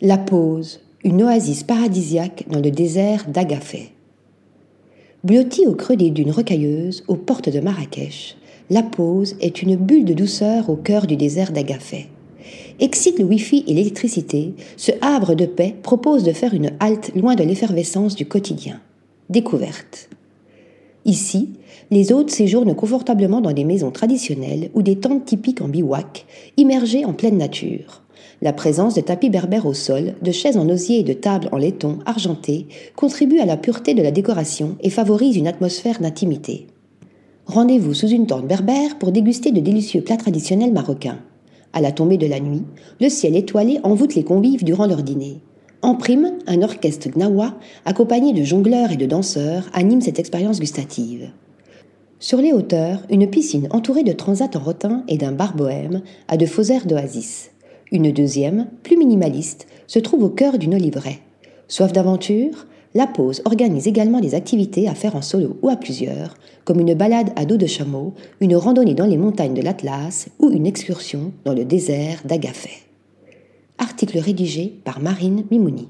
La Pause, une oasis paradisiaque dans le désert d'Agafay. Blottie au creux des dunes rocailleuses, aux portes de Marrakech, La Pause est une bulle de douceur au cœur du désert d'Agafay. Excite le Wi-Fi et l'électricité, ce havre de paix propose de faire une halte loin de l'effervescence du quotidien. Découverte. Ici, les hôtes séjournent confortablement dans des maisons traditionnelles ou des tentes typiques en bivouac, immergées en pleine nature. La présence de tapis berbères au sol, de chaises en osier et de tables en laiton argenté contribue à la pureté de la décoration et favorise une atmosphère d'intimité. Rendez-vous sous une tente berbère pour déguster de délicieux plats traditionnels marocains. À la tombée de la nuit, le ciel étoilé envoûte les convives durant leur dîner. En prime, un orchestre gnawa, accompagné de jongleurs et de danseurs, anime cette expérience gustative. Sur les hauteurs, une piscine entourée de transats en rotin et d'un bar bohème a de faux airs d'oasis. Une deuxième, plus minimaliste, se trouve au cœur d'une oliveraie. Soif d'aventure, la pause organise également des activités à faire en solo ou à plusieurs, comme une balade à dos de chameau, une randonnée dans les montagnes de l'Atlas ou une excursion dans le désert d'Agafay. Article rédigé par Marine Mimouni.